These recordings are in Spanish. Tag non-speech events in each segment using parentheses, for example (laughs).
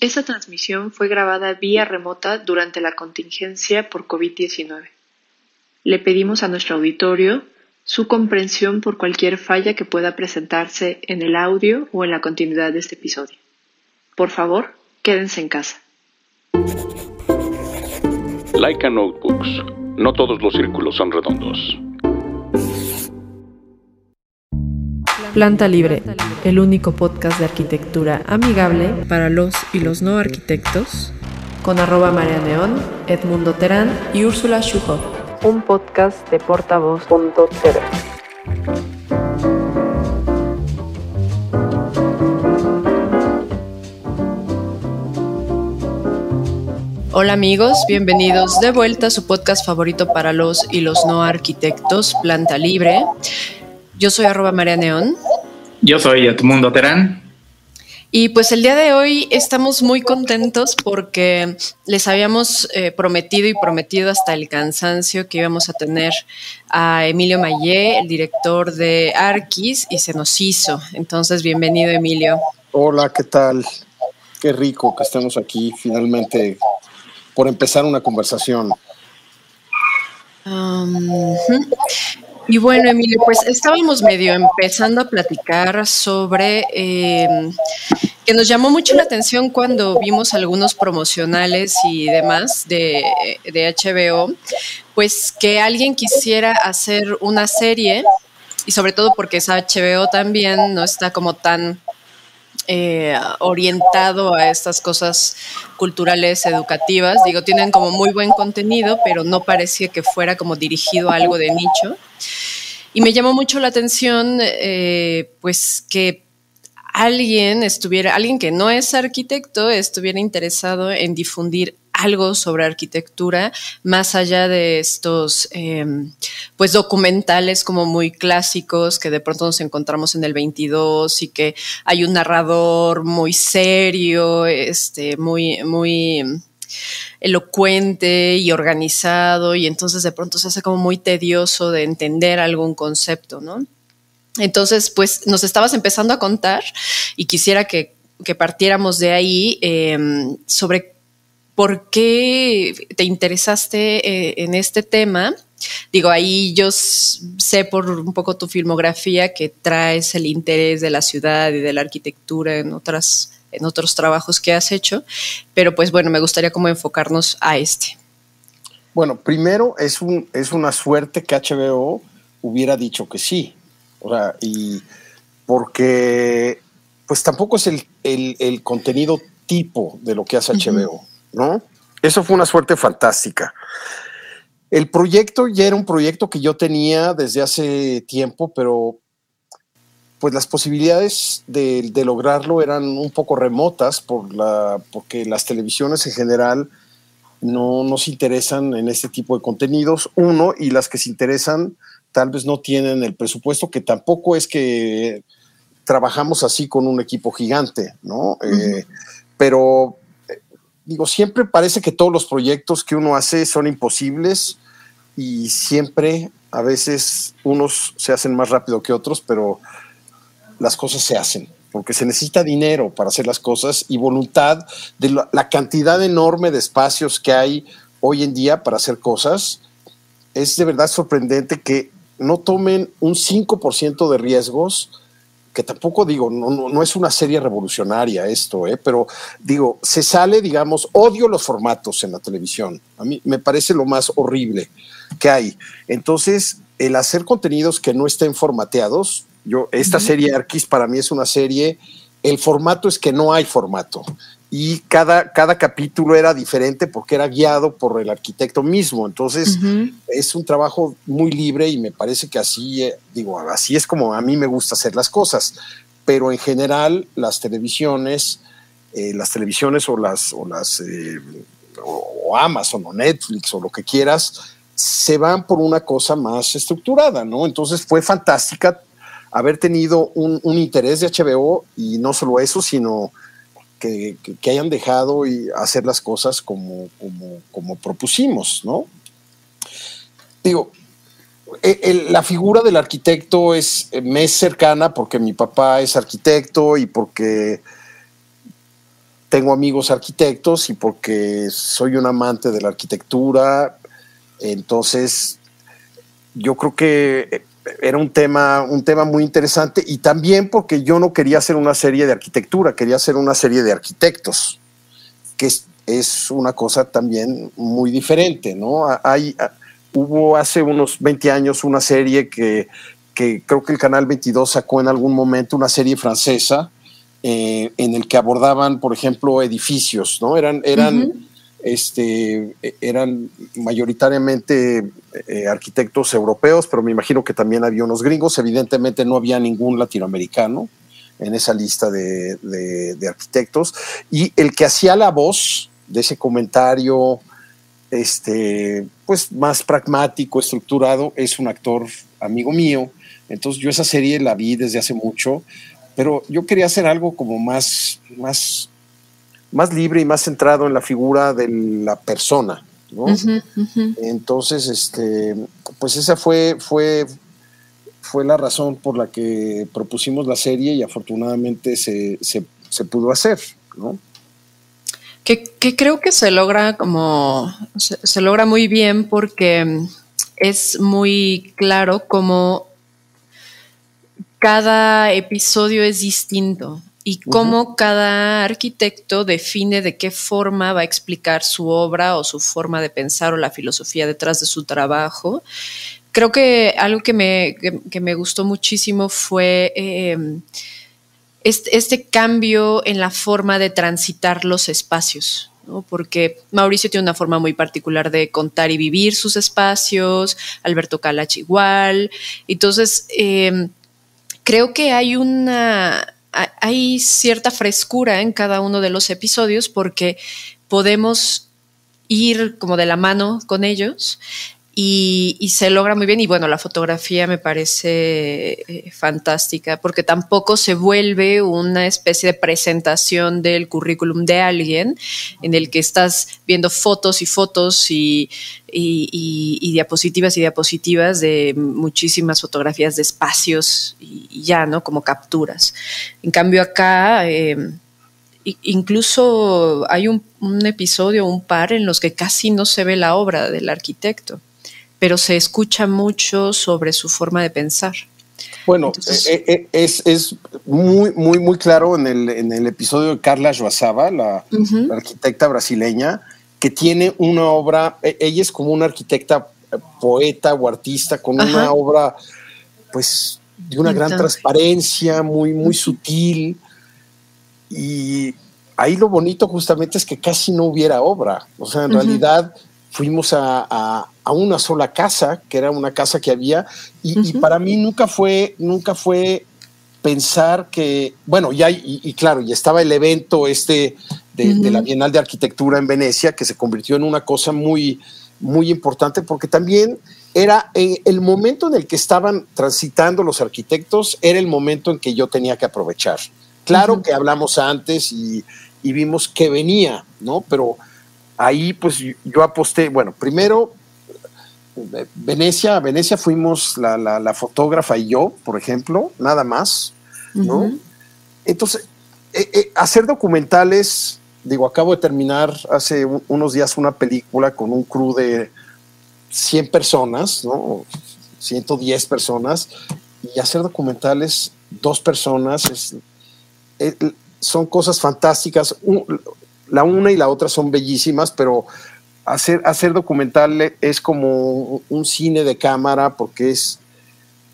Esta transmisión fue grabada vía remota durante la contingencia por COVID-19. Le pedimos a nuestro auditorio su comprensión por cualquier falla que pueda presentarse en el audio o en la continuidad de este episodio. Por favor, quédense en casa. Laika Notebooks. No todos los círculos son redondos. Planta Libre, el único podcast de arquitectura amigable para los y los no arquitectos, con arroba María Neón, Edmundo Terán y Úrsula Schuhoff. Un podcast de portavoz.tv. Hola amigos, bienvenidos de vuelta a su podcast favorito para los y los no arquitectos, Planta Libre. Yo soy arroba María Neón. Yo soy Edmundo Terán. Y pues el día de hoy estamos muy contentos porque les habíamos eh, prometido y prometido hasta el cansancio que íbamos a tener a Emilio Mayé, el director de Arquis, y se nos hizo. Entonces, bienvenido Emilio. Hola, ¿qué tal? Qué rico que estemos aquí finalmente por empezar una conversación. Y bueno, Emilio, pues estábamos medio empezando a platicar sobre em, que nos llamó mucho la atención cuando vimos algunos promocionales y demás de, de HBO, pues que alguien quisiera hacer una serie y sobre todo porque es HBO también, no está como tan eh, orientado a estas cosas culturales, educativas. Digo, tienen como muy buen contenido, pero no parecía que fuera como dirigido a algo de nicho. Y me llamó mucho la atención, eh, pues que alguien estuviera, alguien que no es arquitecto, estuviera interesado en difundir algo sobre arquitectura, más allá de estos em, pues documentales como muy clásicos que de pronto nos encontramos en el 22 y que hay un narrador muy serio, este, muy, muy elocuente y organizado y entonces de pronto se hace como muy tedioso de entender algún concepto, ¿no? Entonces, pues nos estabas empezando a contar y quisiera que, partiéramos de ahí em, sobre ¿por qué te interesaste eh, en este tema? Digo, ahí yo sé por un poco tu filmografía que traes el interés de la ciudad y de la arquitectura en otras en otros trabajos que has hecho, pero pues bueno, me gustaría como enfocarnos a este. Bueno, primero es, un, es una suerte que HBO hubiera dicho que sí, o sea, y porque pues tampoco es el, el, contenido tipo de lo que hace HBO. ¿no? Eso fue una suerte fantástica. El proyecto ya era un proyecto que yo tenía desde hace tiempo, pero pues las posibilidades de, lograrlo eran un poco remotas por la, porque las televisiones en general no nos interesan en este tipo de contenidos, uno, y las que se interesan tal vez no tienen el presupuesto, que tampoco es que trabajamos así con un equipo gigante, ¿no? Eh, pero digo, siempre parece que todos los proyectos que uno hace son imposibles y siempre a veces unos se hacen más rápido que otros, pero las cosas se hacen porque se necesita dinero para hacer las cosas y voluntad de la, cantidad enorme de espacios que hay hoy en día para hacer cosas. Es de verdad sorprendente que no tomen un 5% de riesgos que tampoco digo, no, no, es una serie revolucionaria esto, ¿eh? pero digo, se sale, digamos, odio los formatos en la televisión. A mí me parece lo más horrible que hay. Entonces, el hacer contenidos que no estén formateados, yo, esta serie Arquis para mí es una serie, el formato es que no hay formato y cada, cada capítulo era diferente porque era guiado por el arquitecto mismo. Entonces es un trabajo muy libre y me parece que así, eh, digo, así es como a mí me gusta hacer las cosas. Pero en general las televisiones, eh, las televisiones o las, o las eh, o Amazon o Netflix o lo que quieras, se van por una cosa más estructurada, ¿no? Entonces fue fantástica haber tenido un, un interés de HBO y no solo eso, sino que, hayan dejado y hacer las cosas como, como, propusimos, ¿no? Digo, e, la figura del arquitecto es, me es cercana porque mi papá es arquitecto y porque tengo amigos arquitectos y porque soy un amante de la arquitectura, entonces yo creo que era un tema, un tema muy interesante y también porque yo no quería hacer una serie de arquitectura, quería hacer una serie de arquitectos, que es, es una cosa también muy diferente, ¿no? Hay, hubo hace unos 20 años una serie que, que creo que el Canal 22 sacó en algún momento, una serie francesa, eh, en el que abordaban, por ejemplo, edificios, ¿no? Eran, eran, este, eran mayoritariamente eh, arquitectos europeos, pero me imagino que también había unos gringos. Evidentemente no había ningún latinoamericano en esa lista de, de arquitectos. Y el que hacía la voz de ese comentario, este, pues más pragmático, estructurado, es un actor amigo mío. Entonces yo esa serie la vi desde hace mucho pero yo quería hacer algo como más, más, más libre y más centrado en la figura de la persona, ¿no? Entonces, este, pues esa fue, fue, fue la razón por la que propusimos la serie y afortunadamente se, pudo hacer, ¿no? Que, creo que se logra como, se, logra muy bien porque es muy claro cómo cada episodio es distinto y cómo cada arquitecto define de qué forma va a explicar su obra o su forma de pensar o la filosofía detrás de su trabajo. Creo que algo que me, me gustó muchísimo fue em, este, este, cambio en la forma de transitar los espacios. porque Mauricio tiene una forma muy particular de contar y vivir sus espacios, Alberto Calach igual. Entonces, eh, creo que hay una, hay cierta frescura en cada uno de los episodios porque podemos ir como de la mano con ellos y, se logra muy bien. Y bueno, la fotografía me parece eh, fantástica porque tampoco se vuelve una especie de presentación del currículum de alguien en el que estás viendo fotos y fotos y, diapositivas y diapositivas de muchísimas fotografías de espacios y, ya, ¿no? Como capturas. En cambio acá... Em, incluso hay un, episodio, un par en los que casi no se ve la obra del arquitecto pero se escucha mucho sobre su forma de pensar. Bueno, eh, eh, es, es, muy, muy, muy claro en el, en el episodio de Carla Joazaba, la, arquitecta brasileña, que tiene una obra, e, ella es como una arquitecta eh, poeta o artista con una obra, pues, de una gran transparencia, muy, muy sutil. Y ahí lo bonito justamente es que casi no hubiera obra. O sea, en realidad fuimos a, una sola casa, que era una casa que había, y, para mí nunca fue, nunca fue pensar que, bueno, ya, y, claro, y estaba el evento este de, la Bienal de Arquitectura en Venecia, que se convirtió en una cosa muy, muy importante, porque también era eh, el momento en el que estaban transitando los arquitectos, era el momento en que yo tenía que aprovechar. Claro que hablamos antes y, y vimos que venía, ¿no? Pero ahí pues yo aposté, bueno, primero Venecia, Venecia fuimos la, fotógrafa y yo, por ejemplo, nada más, ¿no? Entonces, eh, eh, hacer documentales, digo, acabo de terminar hace unos días una película con un crew de 100 personas, ¿no? 110 personas, y hacer documentales, dos personas, es, eh, son cosas fantásticas la una y la otra son bellísimas, pero hacer, hacer documental es como un cine de cámara porque es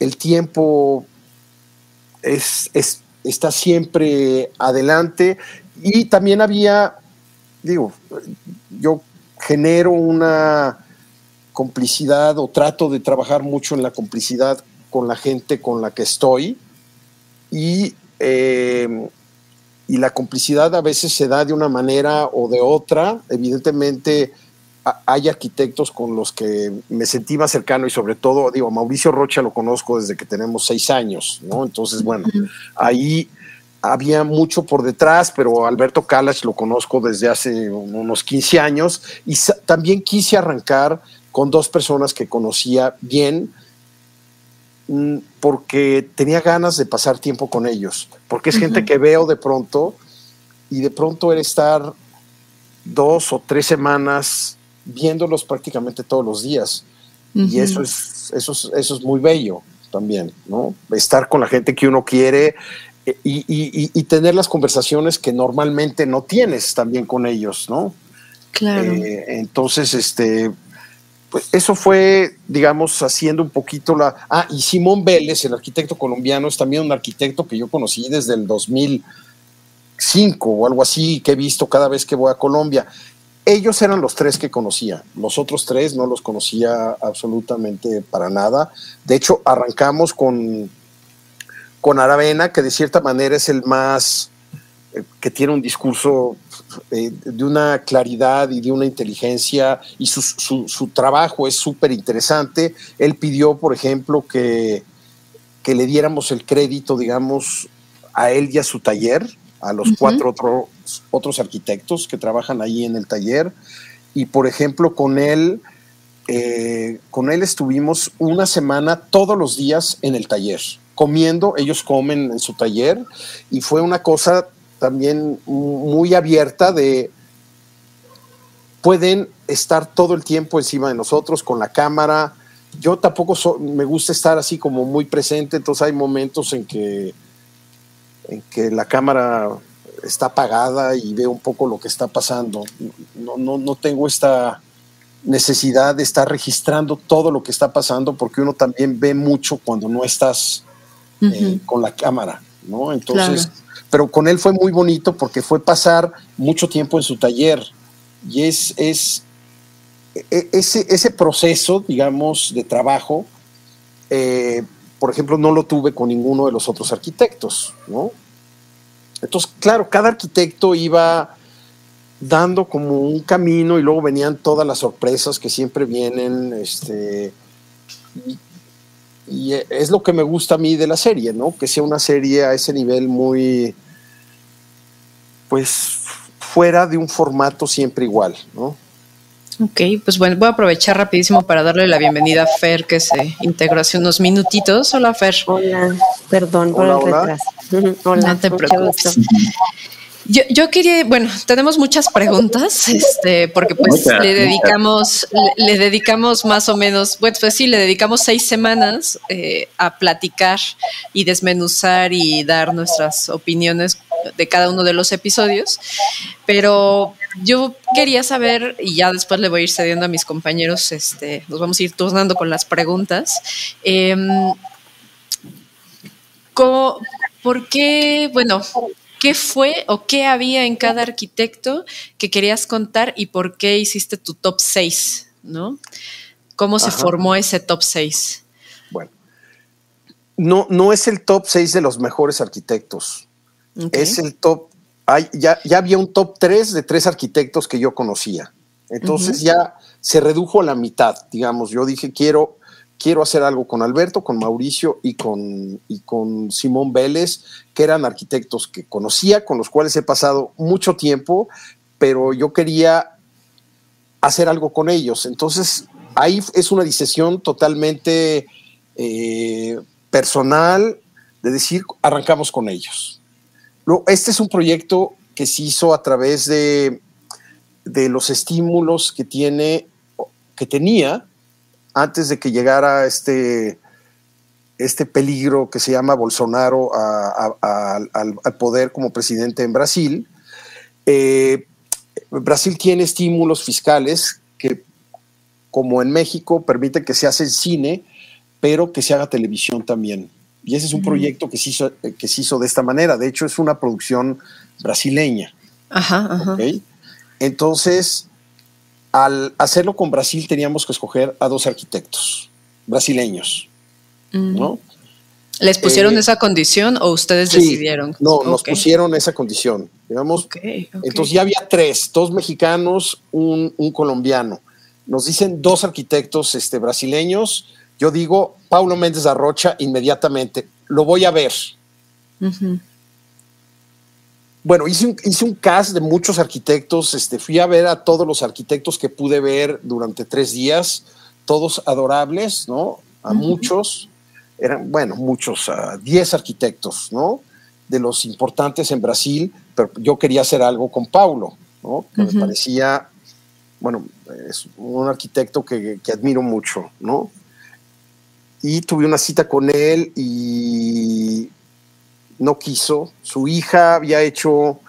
el tiempo es, está siempre adelante y también había, digo, yo genero una complicidad o trato de trabajar mucho en la complicidad con la gente con la que estoy y eh, y la complicidad a veces se da de una manera o de otra. Evidentemente hay arquitectos con los que me sentí más cercano y sobre todo, digo, Mauricio Rocha lo conozco desde que tenemos seis años, ¿no? Entonces, bueno, ahí había mucho por detrás, pero Alberto Calach lo conozco desde hace unos 15 años y también quise arrancar con dos personas que conocía bien, Mm, porque tenía ganas de pasar tiempo con ellos, porque es gente que veo de pronto y de pronto era estar dos o tres semanas viéndolos prácticamente todos los días. Y eso es, eso, es, eso es muy bello también, ¿no? Estar con la gente que uno quiere eh, y, tener las conversaciones que normalmente no tienes también con ellos, ¿no? Claro. Eh, entonces, este, pues eso fue, digamos, haciendo un poquito la... Ah, y Simón Vélez, el arquitecto colombiano, es también un arquitecto que yo conocí desde el 2005 o algo así, que he visto cada vez que voy a Colombia. Ellos eran los tres que conocía, los otros tres no los conocía absolutamente para nada. De hecho, arrancamos con, con Aravena, que de cierta manera es el más, eh, que tiene un discurso eh, de una claridad y de una inteligencia, y su, su, trabajo es súper interesante. Él pidió, por ejemplo, que, que le diéramos el crédito, digamos, a él y a su taller, a los cuatro otros otros arquitectos que trabajan ahí en el taller. Y por ejemplo, con él, eh, con él estuvimos una semana todos los días en el taller, comiendo, ellos comen en su taller, y fue una cosa también muy abierta de pueden estar todo el tiempo encima de nosotros con la cámara. Yo tampoco me gusta estar así como muy presente, entonces hay momentos en que en que la cámara está apagada y veo un poco lo que está pasando. No, no, no tengo esta necesidad de estar registrando todo lo que está pasando porque uno también ve mucho cuando no estás eh, con la cámara, ¿no? Entonces, pero con él fue muy bonito porque fue pasar mucho tiempo en su taller y es, es e, ese, ese proceso, digamos, de trabajo eh, por ejemplo, no lo tuve con ninguno de los otros arquitectos, ¿no? Entonces, claro, cada arquitecto iba dando como un camino y luego venían todas las sorpresas que siempre vienen, este, y, es lo que me gusta a mí de la serie, ¿no? Que sea una serie a ese nivel muy, pues, fuera de un formato siempre igual, ¿no? Ok, pues bueno, voy a aprovechar rapidísimo para darle la bienvenida a Fer, que se integró hace unos minutitos. Hola, Fer. Hola, perdón por el retraso. (laughs) Hola, no te preocupes. (laughs) Yo, yo, quería, bueno, tenemos muchas preguntas, este, porque pues le dedicamos, le, dedicamos más o menos, bueno, pues sí, le dedicamos seis semanas eh, a platicar y desmenuzar y dar nuestras opiniones de cada uno de los episodios, pero yo quería saber, y ya después le voy a ir cediendo a mis compañeros, este, nos vamos a ir turnando con las preguntas. Em, ¿Por qué, bueno, qué fue o qué había en cada arquitecto que querías contar y por qué hiciste tu top 6, ¿no? ¿Cómo se formó ese top 6? Bueno, no, no es el top 6 de los mejores arquitectos. Es el top ya, ya había un top 3 de tres arquitectos que yo conocía. Entonces ya se redujo a la mitad, digamos. Yo dije, quiero, quiero hacer algo con Alberto, con Mauricio y con, y con Simón Vélez, que eran arquitectos que conocía, con los cuales he pasado mucho tiempo, pero yo quería hacer algo con ellos. Entonces ahí es una decisión totalmente eh, personal de decir, arrancamos con ellos este es un proyecto que se hizo a través de, los estímulos que tiene, que tenía antes de que llegara este, este peligro que se llama Bolsonaro al, poder como presidente en Brasil. Eh, Brasil tiene estímulos fiscales que, como en México, permiten que se hace cine, pero que se haga televisión también. Y ese es un proyecto que se, hizo, que se hizo de esta manera. De hecho, es una producción brasileña. Ajá, ajá. Entonces, al hacerlo con Brasil, teníamos que escoger a dos arquitectos brasileños. ¿No? ¿Les pusieron eh, esa condición o ustedes decidieron? No, nos pusieron esa condición. Digamos, Entonces ya había tres, dos mexicanos, un, un, colombiano. Nos dicen dos arquitectos este, brasileños yo digo, Paulo Méndez Arrocha inmediatamente, lo voy a ver. Bueno, hice un, hice un, cast de muchos arquitectos, este, fui a ver a todos los arquitectos que pude ver durante tres días, todos adorables, ¿no? A muchos, eran, bueno, muchos, a diez arquitectos, ¿no? De los importantes en Brasil, pero yo quería hacer algo con Paulo, ¿no? Que me parecía, bueno, es un arquitecto que, que admiro mucho, ¿no? Y tuve una cita con él y no quiso. Su hija había hecho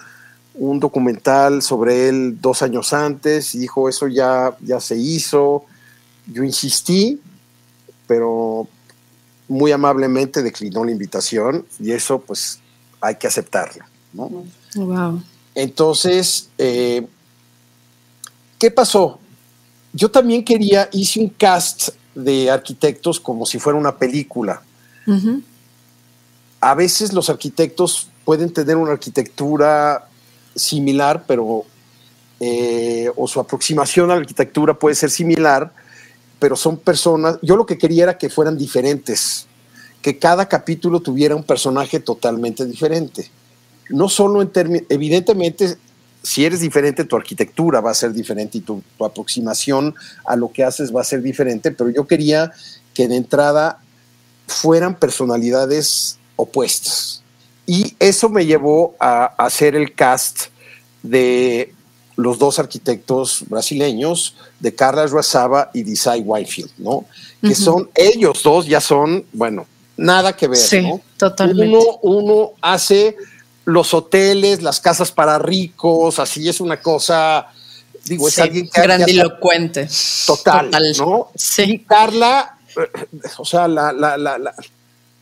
un documental sobre él dos años antes y dijo, eso ya, ya se hizo. Yo insistí, pero muy amablemente declinó la invitación y eso pues hay que aceptarlo. Wow. Entonces, eh, ¿qué pasó? Yo también quería, hice un cast de arquitectos como si fuera una película. A veces los arquitectos pueden tener una arquitectura similar, pero eh, o su aproximación a la arquitectura puede ser similar, pero son personas, yo lo que quería era que fueran diferentes, que cada capítulo tuviera un personaje totalmente diferente. No solo en términos, evidentemente, si eres diferente, tu arquitectura va a ser diferente y tu, aproximación a lo que haces va a ser diferente, pero yo quería que de entrada fueran personalidades opuestas. Y eso me llevó a hacer el cast de los dos arquitectos brasileños, de Carla Ruazaba y Desai Whitefield, ¿no? Que son, ellos dos ya son, bueno, nada que ver, sí, Totalmente. Uno, uno hace los hoteles, las casas para ricos, así es una cosa, digo, es alguien que... Grandilocuente. Total, ¿no? Sí. Y Carla, eh, o sea, la, la, la, la,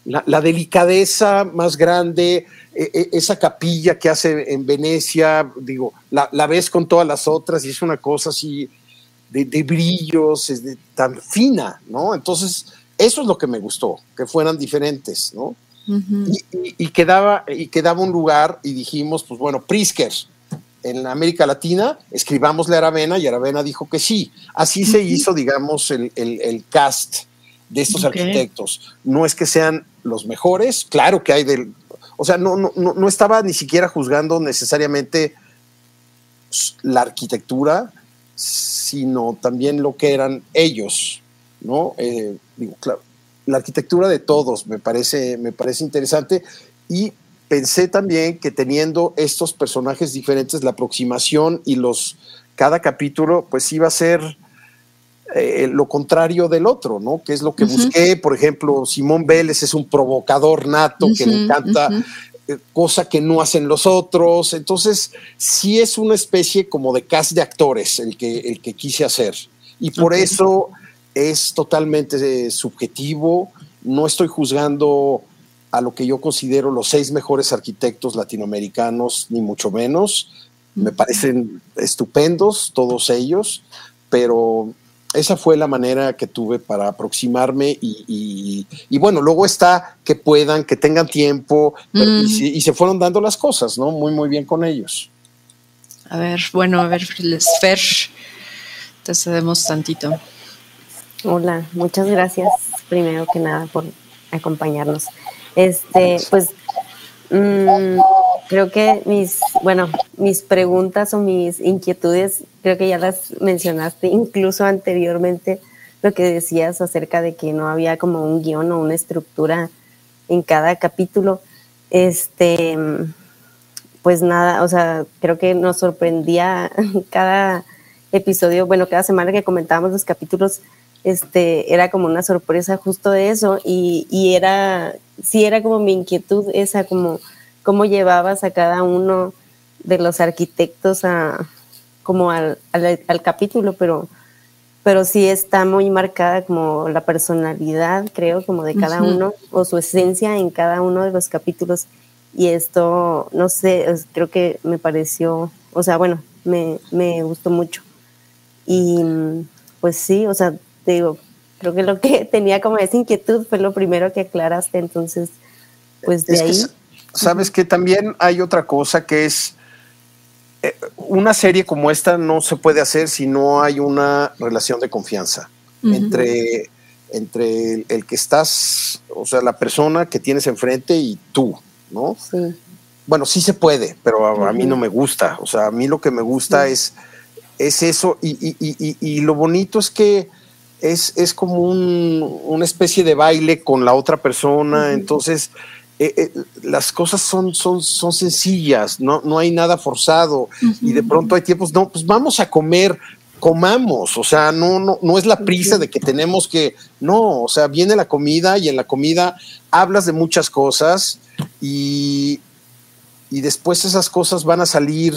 delicadeza más grande, e, e, esa capilla que hace en Venecia, digo, la, ves con todas las otras y es una cosa así de, brillos, es tan fina, ¿no? Entonces, eso es lo que me gustó, que fueran diferentes, ¿no? y, quedaba, y quedaba un lugar y dijimos, pues bueno, Prisker, en América Latina, escribámosle a Aravena y Aravena dijo que sí. Así se hizo, digamos, el, cast de estos arquitectos. No es que sean los mejores, claro que hay del... O sea, no, no, no estaba ni siquiera juzgando necesariamente la arquitectura, sino también lo que eran ellos, ¿no? Eh, digo, claro, la arquitectura de todos me parece, me parece interesante y pensé también que teniendo estos personajes diferentes, la aproximación y los cada capítulo, pues iba a ser eh, lo contrario del otro, ¿no? Que es lo que busqué. Por ejemplo, Simón Vélez es un provocador nato que le encanta, eh, cosa que no hacen los otros. Entonces, sí es una especie como de cast de actores el que, el que quise hacer. Y por eso es totalmente eh, subjetivo. No estoy juzgando a lo que yo considero los seis mejores arquitectos latinoamericanos, ni mucho menos. Me parecen estupendos todos ellos, pero esa fue la manera que tuve para aproximarme y, bueno, luego está que puedan, que tengan tiempo y, se fueron dando las cosas, ¿no? Muy, muy bien con ellos. A ver, bueno, a ver, Fer, te cedemos tantito. Hola, muchas gracias primero que nada por acompañarnos. Este, pues mm, creo que mis, bueno, mis preguntas o mis inquietudes, creo que ya las mencionaste incluso anteriormente, lo que decías acerca de que no había como un guion o una estructura en cada capítulo. Este, pues nada, o sea, creo que nos sorprendía (laughs) cada episodio, bueno, cada semana que comentábamos los capítulos, este, era como una sorpresa justo de eso y, y era, sí era como mi inquietud esa, como cómo llevabas a cada uno de los arquitectos a, como al, al, capítulo, pero, pero sí está muy marcada como la personalidad, creo, como de cada uno, o su esencia en cada uno de los capítulos. Y esto, no sé, creo que me pareció, o sea, bueno, me, me gustó mucho. Y pues sí, o sea, digo, creo que lo que (laughs) tenía como esa inquietud fue lo primero que aclaraste, entonces, pues de ahí. Sabes que también hay otra cosa que es eh, una serie como esta no se puede hacer si no hay una relación de confianza entre, entre el, que estás, o sea, la persona que tienes enfrente y tú, ¿no? Sí. Bueno, sí se puede, pero a, mí no me gusta. O sea, a mí lo que me gusta es, es eso. Y, y, lo bonito es que es, es como un, una especie de baile con la otra persona. Entonces, eh, eh, las cosas son, son, son sencillas, no, no hay nada forzado. Y de pronto hay tiempos, no, pues vamos a comer, comamos, o sea, no, no, no es la prisa de que tenemos que, no, o sea, viene la comida y en la comida hablas de muchas cosas y, y después esas cosas van a salir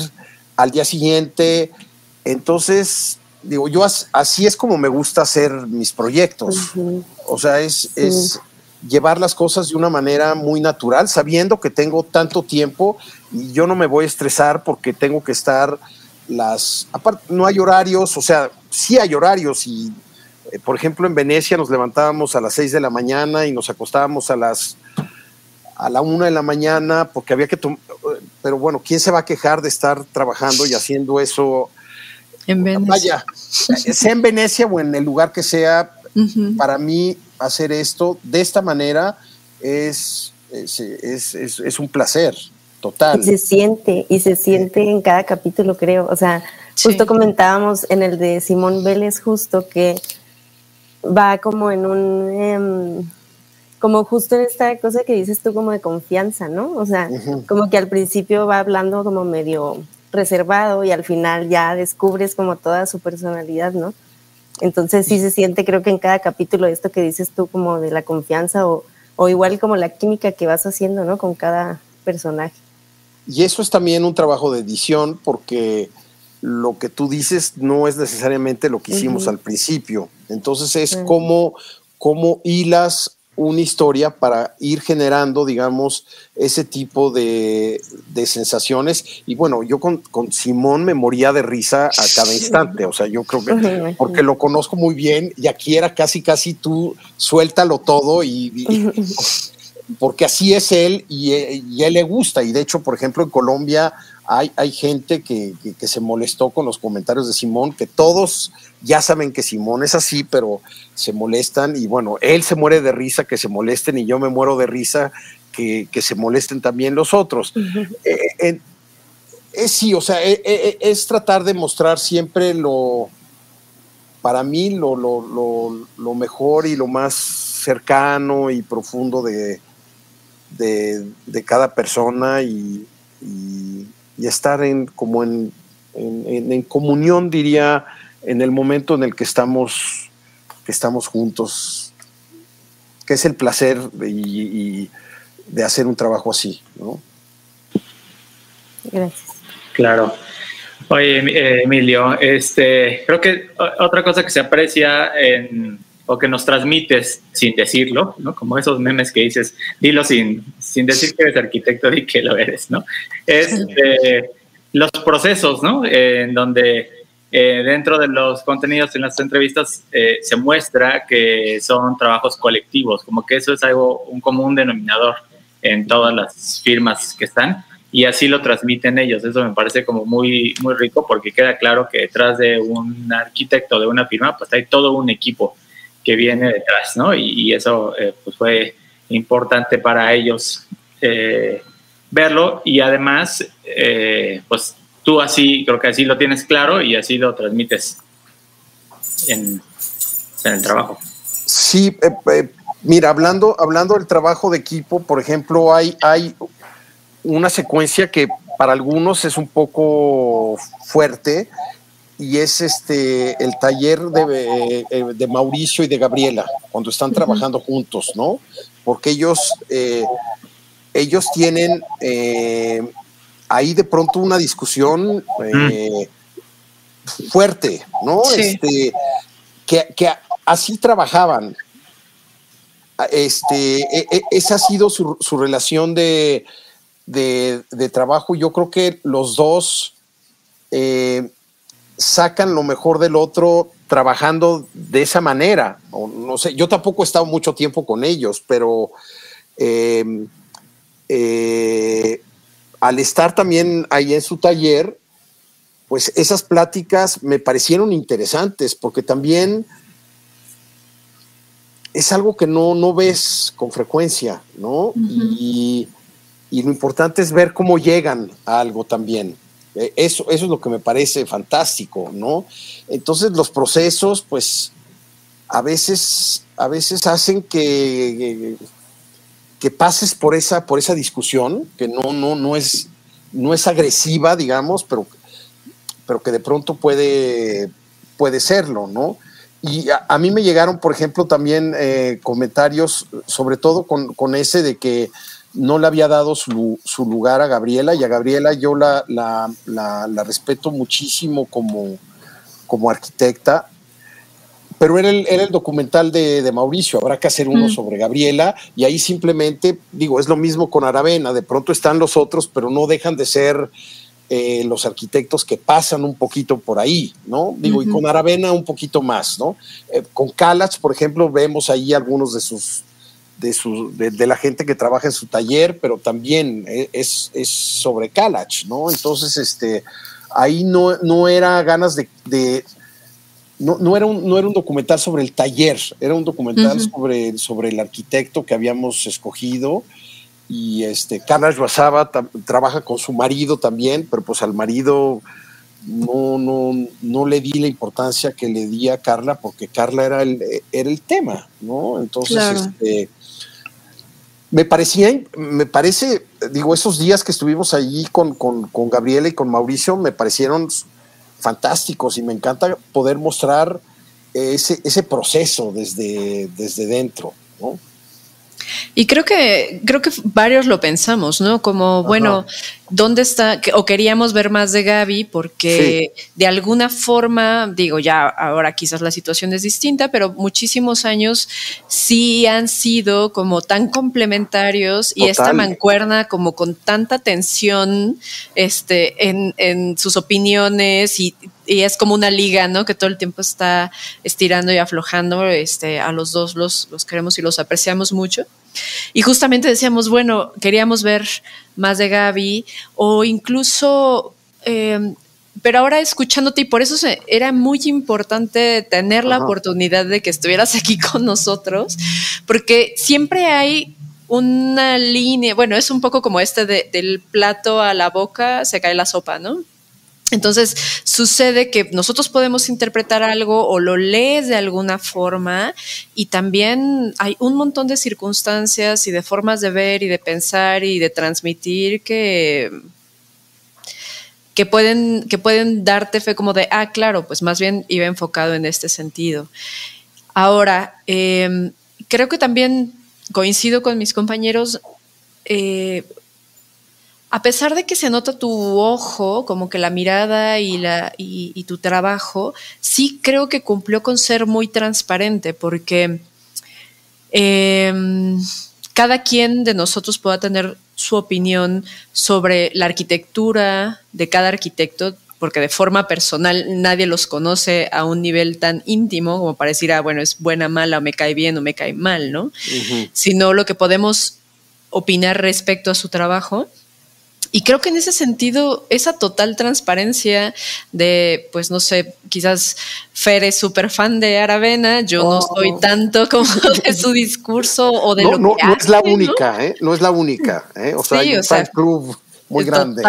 al día siguiente, entonces, digo, yo así es como me gusta hacer mis proyectos, o sea, es, es llevar las cosas de una manera muy natural, sabiendo que tengo tanto tiempo y yo no me voy a estresar porque tengo que estar las... Aparte, no hay horarios, o sea, sí hay horarios y, eh, por ejemplo, en Venecia nos levantábamos a las 6 de la mañana y nos acostábamos a las a la una de la mañana porque había que pero bueno, ¿quién se va a quejar de estar trabajando y haciendo eso? En Venecia. Vaya, sea en Venecia o en el lugar que sea, para mí hacer esto de esta manera es, es, un placer total. Y se siente, y se siente en cada capítulo, creo. O sea, justo comentábamos en el de Simón Vélez, justo que va como en un. Em, como justo en esta cosa que dices tú, como de confianza, ¿no? O sea, como que al principio va hablando como medio reservado y al final ya descubres como toda su personalidad, ¿no? Entonces sí se siente, creo que en cada capítulo esto que dices tú como de la confianza o, o igual como la química que vas haciendo, ¿no? Con cada personaje. Y eso es también un trabajo de edición porque lo que tú dices no es necesariamente lo que hicimos al principio. Entonces es como, como hilas una historia para ir generando, digamos, ese tipo de, sensaciones. Y bueno, yo con, Simón me moría de risa a cada instante, o sea, yo creo que, (laughs) porque lo conozco muy bien y aquí era casi, casi tú suéltalo todo y, (laughs) porque así es él y, y, él le gusta. Y de hecho, por ejemplo, en Colombia hay, hay gente que, que, se molestó con los comentarios de Simón, que todos ya saben que Simón es así, pero se molestan y bueno, él se muere de risa que se molesten y yo me muero de risa que, que se molesten también los otros. Eh, es sí, o sea, eh, eh, es tratar de mostrar siempre lo, para mí, lo, lo, lo, lo mejor y lo más cercano y profundo de, de, de cada persona y, y, y estar en, como en, en, comunión, diría, en el momento en el que estamos, que estamos juntos, que es el placer y, de hacer un trabajo así, ¿no? Gracias. Claro. Oye, eh, Emilio, este, creo que otra cosa que se aprecia en, o que nos transmites sin decirlo, ¿no? Como esos memes que dices, dilo sin, sin decir que eres arquitecto y que lo eres, ¿no? Es eh, los procesos, ¿no? en donde eh, dentro de los contenidos en las entrevistas eh, se muestra que son trabajos colectivos, como que eso es algo, un común denominador en todas las firmas que están y así lo transmiten ellos. Eso me parece como muy, muy rico porque queda claro que detrás de un arquitecto de una firma, pues hay todo un equipo que viene detrás, ¿no? Y, eso eh, pues fue importante para ellos eh, verlo y además, eh, pues tú así, creo que así lo tienes claro y así lo transmites en, el trabajo. Sí, mira, hablando, hablando del trabajo de equipo, por ejemplo, hay, hay una secuencia que para algunos es un poco fuerte, y es este el taller de, eh, de, Mauricio y de Gabriela cuando están trabajando juntos, ¿no? Porque ellos, eh, ellos tienen eh, ahí de pronto una discusión fuerte, ¿no? Este, que, que, así trabajaban. Este, e, e, esa ha sido su, su relación de, de, de, trabajo. Yo creo que los dos sacan lo mejor del otro trabajando de esa manera. O no sé, yo tampoco he estado mucho tiempo con ellos, pero em, eh, al estar también ahí en su taller, pues esas pláticas me parecieron interesantes porque también es algo que no, no ves con frecuencia, ¿no? y, y lo importante es ver cómo llegan a algo también. Eh, eso, eso es lo que me parece fantástico, ¿no? Entonces los procesos, pues, a veces, a veces hacen que, que pases por esa, por esa discusión, que no, no, no, es, no es agresiva, digamos, pero, pero que de pronto puede, puede serlo, ¿no? Y a, mí me llegaron, por ejemplo, también eh, comentarios, sobre todo con, con, ese de que no le había dado su, su, lugar a Gabriela, y a Gabriela yo la, la, la, respeto muchísimo como, como arquitecta, pero era el, era el documental de, de, Mauricio, habrá que hacer uno mm. sobre Gabriela, y ahí simplemente, digo, es lo mismo con Aravena, de pronto están los otros, pero no dejan de ser eh, los arquitectos que pasan un poquito por ahí, ¿no? Digo, y con Aravena un poquito más, ¿no? Eh, con Calach, por ejemplo, vemos ahí algunos de sus, de, su, de, la gente que trabaja en su taller, pero también eh, es, es sobre Calach, ¿no? Entonces, este, ahí no, no era ganas de, no, no, era un, no era un documental sobre el taller, era un documental sobre, sobre el arquitecto que habíamos escogido. Y este, Carla Schwazaba trabaja con su marido también, pero pues al marido no, no, no le di la importancia que le di a Carla porque Carla era el, era el tema, ¿no? Entonces, este, me parecía, me parece, digo, esos días que estuvimos allí con, con, con Gabriela y con Mauricio me parecieron fantásticos y me encanta poder mostrar ese, ese proceso desde, desde dentro, ¿no? Y creo que, creo que varios lo pensamos, ¿no? Como, bueno, ¿dónde está? O queríamos ver más de Gaby porque de alguna forma, digo, ya ahora quizás la situación es distinta, pero muchísimos años sí han sido como tan complementarios y esta mancuerna como con tanta tensión este, en, en sus opiniones y y es como una liga, ¿no? Que todo el tiempo está estirando y aflojando. Este, a los dos los, los queremos y los apreciamos mucho. Y justamente decíamos, bueno, queríamos ver más de Gaby o incluso, em, pero ahora escuchándote y por eso era muy importante tener la oportunidad de que estuvieras aquí con nosotros, porque siempre hay una línea, bueno, es un poco como este del plato a la boca se cae la sopa, ¿no? Entonces sucede que nosotros podemos interpretar algo o lo lees de alguna forma y también hay un montón de circunstancias y de formas de ver y de pensar y de transmitir que, que, pueden, que pueden darte fe como de, ah, claro, pues más bien iba enfocado en este sentido. Ahora, em, creo que también coincido con mis compañeros. Eh, a pesar de que se nota tu ojo, como que la mirada y, la, y, tu trabajo, sí creo que cumplió con ser muy transparente, porque em, cada quien de nosotros pueda tener su opinión sobre la arquitectura de cada arquitecto, porque de forma personal nadie los conoce a un nivel tan íntimo como para decir, ah, bueno, es buena, mala, o me cae bien o me cae mal, ¿no? Sino lo que podemos opinar respecto a su trabajo y creo que en ese sentido, esa total transparencia de, pues no sé, quizás Fer es súper fan de Aravena, yo no oh. soy tanto como (laughs) de su discurso o de lo no, que no es la única, ¿eh? No es la única, ¿eh? O sea, hay un club muy grande.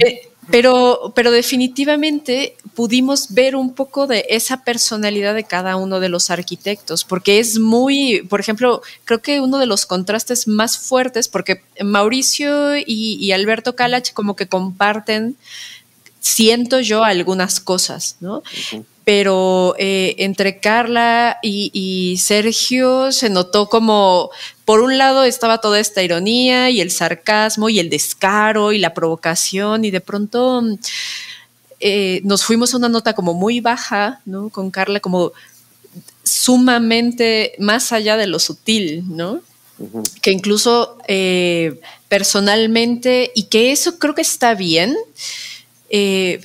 ¿eh? (laughs) (laughs) Pero, pero definitivamente pudimos ver un poco de esa personalidad de cada uno de los arquitectos, porque es muy, por ejemplo, creo que uno de los contrastes más fuertes, porque Mauricio y, Alberto Calach como que comparten, siento yo, algunas cosas, ¿no? Pero eh, entre Carla y, Sergio se notó como, por un lado estaba toda esta ironía y el sarcasmo y el descaro y la provocación y de pronto eh, nos fuimos a una nota como muy baja, ¿no? Con Carla como sumamente más allá de lo sutil, ¿no? Que incluso eh, personalmente, y que eso creo que está bien,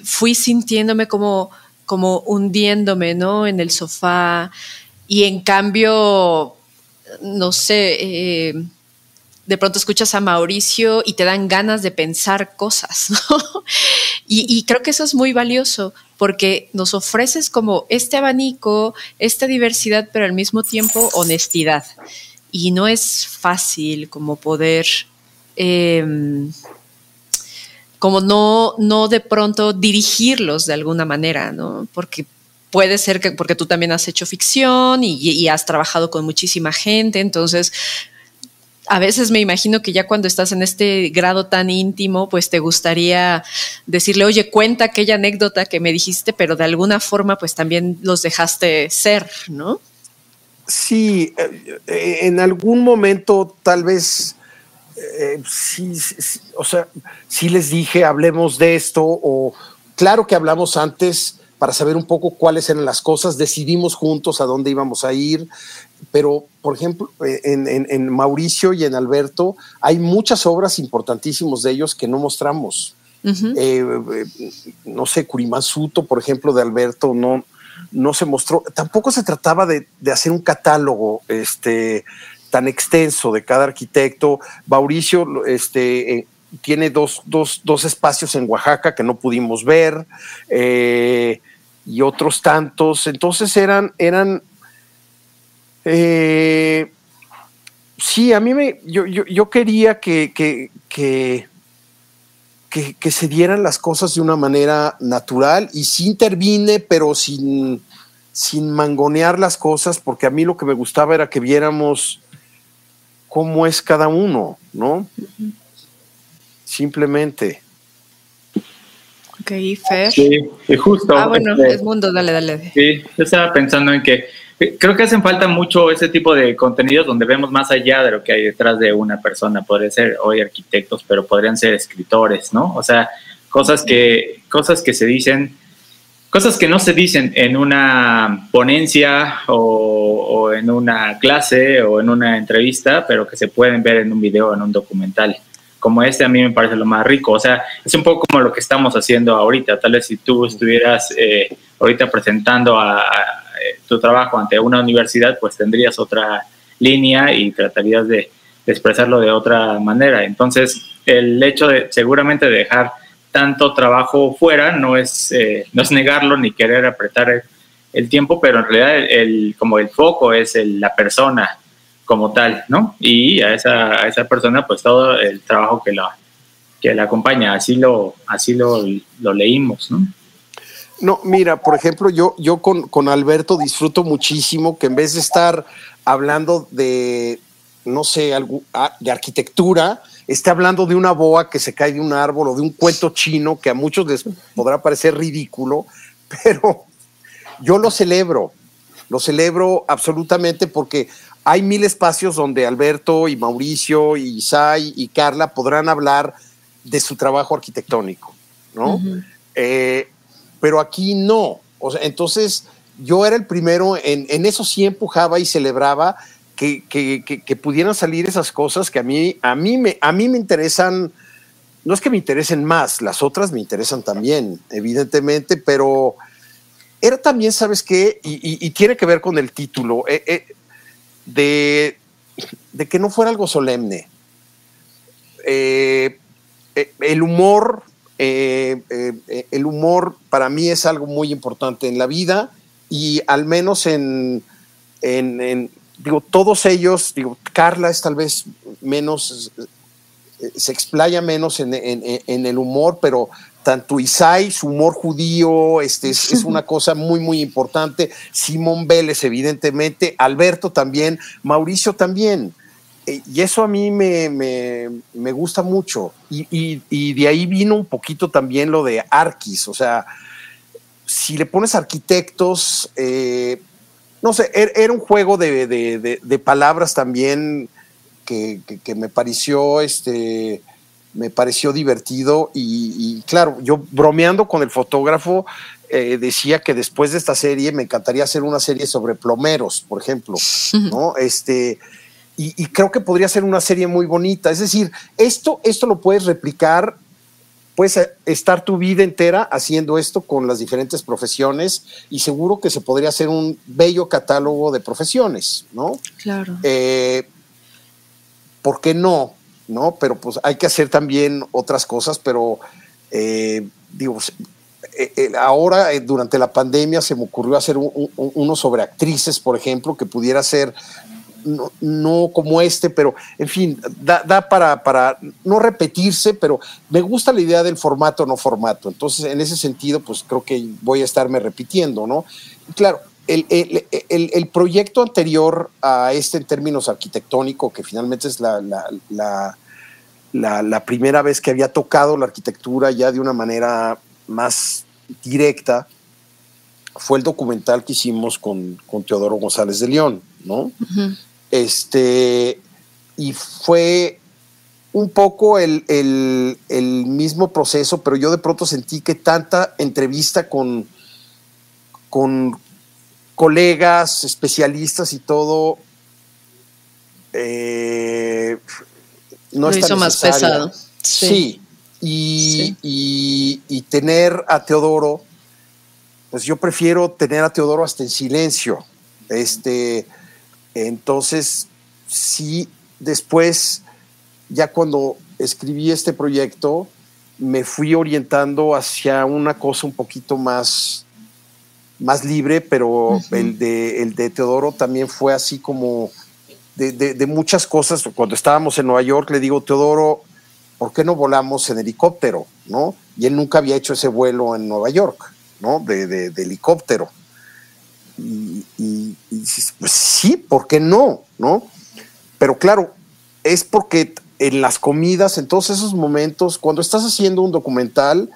fui sintiéndome como como hundiéndome, ¿no? En el sofá. Y en cambio, no sé, eh, de pronto escuchas a Mauricio y te dan ganas de pensar cosas, (laughs) ¿no? Y, creo que eso es muy valioso porque nos ofreces como este abanico, esta diversidad, pero al mismo tiempo honestidad. Y no es fácil como poder em, como no, no de pronto dirigirlos de alguna manera, ¿no? Porque puede ser que porque tú también has hecho ficción y, has trabajado con muchísima gente, entonces a veces me imagino que ya cuando estás en este grado tan íntimo, pues te gustaría decirle, oye, cuenta aquella anécdota que me dijiste, pero de alguna forma pues también los dejaste ser, ¿no? Sí, eh, en algún momento tal vez, eh, sí, o sea, sí les dije, hablemos de esto, o claro que hablamos antes para saber un poco cuáles eran las cosas, decidimos juntos a dónde íbamos a ir, pero por ejemplo, eh, en, Mauricio y en Alberto hay muchas obras importantísimas de ellos que no mostramos. no sé, Kurimazuto, por ejemplo, de Alberto, no, no se mostró. Tampoco se trataba de, hacer un catálogo este, tan extenso de cada arquitecto. Mauricio este, eh, tiene dos, espacios en Oaxaca que no pudimos ver eh, y otros tantos. Entonces eran, eran eh, sí, a mí me, yo, quería que, que, que que, se dieran las cosas de una manera natural y sí intervine, pero sin, sin mangonear las cosas, porque a mí lo que me gustaba era que viéramos cómo es cada uno, ¿no? Simplemente. Ok, Fer. Sí, justo. Ah, bueno, este, es mundo, dale, dale. Sí, yo estaba pensando en que Creo que hacen falta mucho ese tipo de contenidos donde vemos más allá de lo que hay detrás de una persona. Podría ser hoy arquitectos, pero podrían ser escritores, ¿no? O sea, cosas que, cosas que se dicen, cosas que no se dicen en una ponencia o, en una clase o en una entrevista, pero que se pueden ver en un video, en un documental. Como este a mí me parece lo más rico. O sea, es un poco como lo que estamos haciendo ahorita. Tal vez si tú estuvieras eh, ahorita presentando a tu trabajo ante una universidad, pues tendrías otra línea y tratarías de, expresarlo de otra manera. Entonces, el hecho de seguramente dejar tanto trabajo fuera no es, eh, no es negarlo ni querer apretar el, tiempo, pero en realidad el, como el foco es la persona como tal, ¿no? Y a esa, a esa persona, pues todo el trabajo que la, que la acompaña, así lo, así lo, lo leímos, ¿no? No, mira, por ejemplo, yo, yo con, con, Alberto disfruto muchísimo que en vez de estar hablando de, no sé, algo, ah, de arquitectura, esté hablando de una boa que se cae de un árbol o de un cuento chino que a muchos les podrá parecer ridículo, pero yo lo celebro, lo celebro absolutamente porque hay mil espacios donde Alberto y Mauricio y Isai y Carla podrán hablar de su trabajo arquitectónico, ¿no? pero aquí no. O sea, entonces yo era el primero, en, en eso sí empujaba y celebraba que, pudieran salir esas cosas que a mí, a, mí me, a mí me interesan, no es que me interesen más, las otras me interesan también, evidentemente, pero era también, ¿sabes qué? Y, tiene que ver con el título, eh, eh, de, de, que no fuera algo solemne. Eh, el humor el humor para mí es algo muy importante en la vida y al menos en, digo, todos ellos, digo, Carla es tal vez menos, eh, se explaya menos en, el humor, pero tanto Isai, su humor judío, este, es, es, una (laughs) cosa muy, muy importante. Simón Vélez, evidentemente, Alberto también, Mauricio también. Eh, y eso a mí me, me, gusta mucho. Y, y, de ahí vino un poquito también lo de Arquis. O sea, si le pones arquitectos, eh, no sé, er, era un juego de, de, de, palabras también que, que, me pareció este me pareció divertido y, claro, yo bromeando con el fotógrafo eh, decía que después de esta serie me encantaría hacer una serie sobre plomeros, por ejemplo, (laughs) ¿no? Este, y, creo que podría ser una serie muy bonita. Es decir, esto, esto lo puedes replicar, puedes eh, estar tu vida entera haciendo esto con las diferentes profesiones y seguro que se podría hacer un bello catálogo de profesiones, ¿no? Claro. Eh, ¿Por qué no? ¿No? Pero pues hay que hacer también otras cosas, pero eh, digo, ahora durante la pandemia se me ocurrió hacer uno sobre actrices, por ejemplo, que pudiera ser no, como este, pero en fin, da, para, para, no repetirse, pero me gusta la idea del formato no formato. Entonces, en ese sentido, pues creo que voy a estarme repitiendo, ¿no? claro, el, proyecto anterior a este en términos arquitectónicos, que finalmente es la, la, primera vez que había tocado la arquitectura ya de una manera más directa, fue el documental que hicimos con, Teodoro González de León, ¿no? Este, y fue un poco el, el, mismo proceso, pero yo de pronto sentí que tanta entrevista con, con colegas, especialistas y todo, eh, no Lo hizo más pesado. Sí. Y, y, tener a Teodoro, pues yo prefiero tener a Teodoro hasta en silencio. Este, entonces, sí, después, ya cuando escribí este proyecto, me fui orientando hacia una cosa un poquito más, más libre, pero el, de, el de Teodoro también fue así como de, muchas cosas. Cuando estábamos en Nueva York, le digo, Teodoro, ¿por qué no volamos en helicóptero? ¿no? Y él nunca había hecho ese vuelo en Nueva York, ¿no? De, helicóptero. Y, pues sí, ¿por qué no? ¿no? Pero claro, es porque en las comidas, en todos esos momentos, cuando estás haciendo un documental,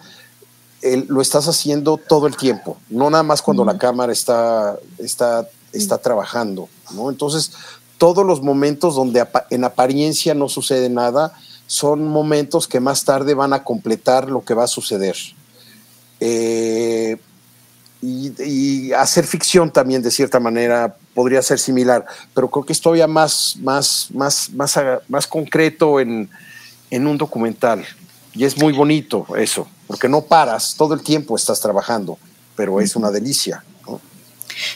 lo estás haciendo todo el tiempo, no nada más cuando la cámara está, está, está trabajando, ¿no? Entonces, todos los momentos donde en apariencia no sucede nada son momentos que más tarde van a completar lo que va a suceder. Eh, y, hacer ficción también de cierta manera podría ser similar, pero creo que es todavía más, más, más, más, más concreto en, en un documental. Y es muy bonito eso, porque no paras, todo el tiempo estás trabajando, pero es una delicia.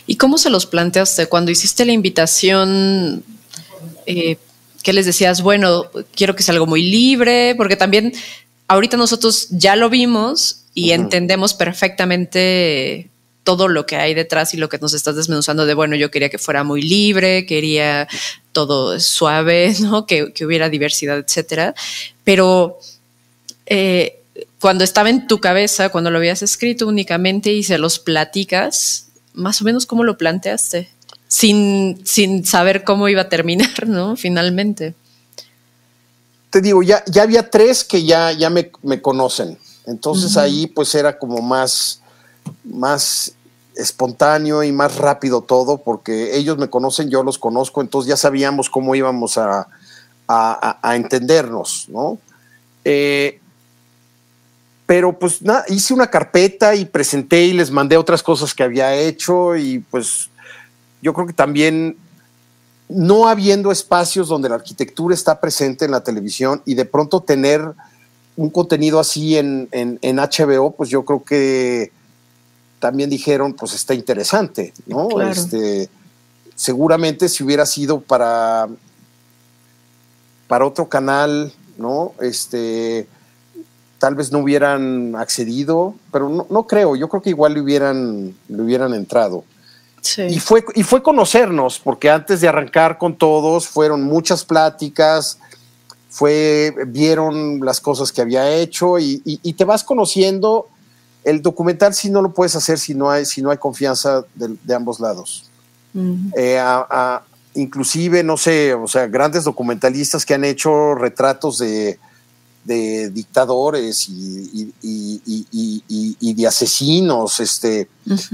¿Y cómo se los planteaste cuando hiciste la invitación? Eh, ¿Qué les decías? Bueno, quiero que sea algo muy libre, porque también ahorita nosotros ya lo vimos y entendemos perfectamente todo lo que hay detrás y lo que nos estás desmenuzando de, bueno, yo quería que fuera muy libre, quería todo suave, (laughs) ¿no? Que, hubiera diversidad, etcétera. Pero eh, cuando estaba en tu cabeza, cuando lo habías escrito únicamente y se los platicas, más o menos cómo lo planteaste, sin, sin saber cómo iba a terminar, ¿no? (laughs) Finalmente. Te digo, ya, ya había tres que ya, ya me, conocen. Entonces ahí pues era como más, más espontáneo y más rápido todo, porque ellos me conocen, yo los conozco, entonces ya sabíamos cómo íbamos a, entendernos, ¿no? Eh, pero pues nada, hice una carpeta y presenté y les mandé otras cosas que había hecho y pues yo creo que también no habiendo espacios donde la arquitectura está presente en la televisión y de pronto tener un contenido así en, HBO, pues yo creo que también dijeron, pues está interesante, ¿no? Este, seguramente si hubiera sido para, para otro canal, ¿no? Este, tal vez no hubieran accedido, pero no, creo, yo creo que igual le hubieran, le hubieran entrado. Y, fue, y fue conocernos, porque antes de arrancar con todos fueron muchas pláticas, fue, vieron las cosas que había hecho y, te vas conociendo. El documental sí no lo puedes hacer si no hay, si no hay confianza de, ambos lados. Eh, inclusive, no sé, o sea, grandes documentalistas que han hecho retratos de, de dictadores y, de asesinos, este,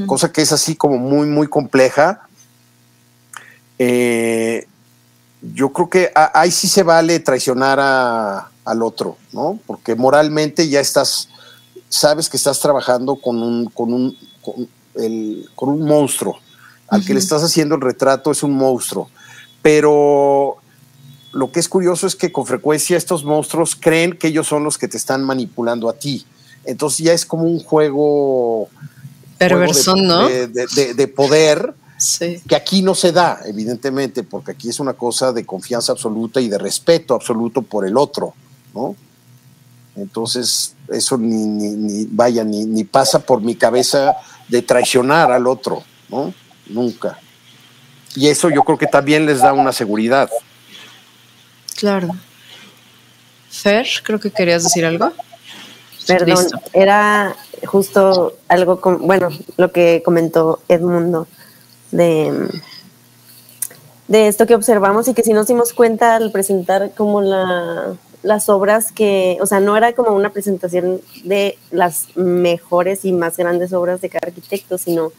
cosa que es así como muy, muy compleja. Eh, yo creo que ahí sí se vale traicionar al otro, ¿no? Porque moralmente ya estás, sabes que estás trabajando con un, con un, con un monstruo. Al que le estás haciendo el retrato es un monstruo. Pero lo que es curioso es que con frecuencia estos monstruos creen que ellos son los que te están manipulando a ti. Entonces ya es como un juego perverso, de, ¿no? De, poder que aquí no se da, evidentemente, porque aquí es una cosa de confianza absoluta y de respeto absoluto por el otro, ¿no? Entonces, eso ni, vaya, ni, ni pasa por mi cabeza de traicionar al otro, ¿no? Nunca. Y eso yo creo que también les da una seguridad. Claro. Fer, creo que querías decir algo. Perdón, era justo algo, con, bueno, lo que comentó Edmundo, de, de esto que observamos y que si nos dimos cuenta al presentar como la, las obras que, o sea, no era como una presentación de las mejores y más grandes obras de cada arquitecto, sino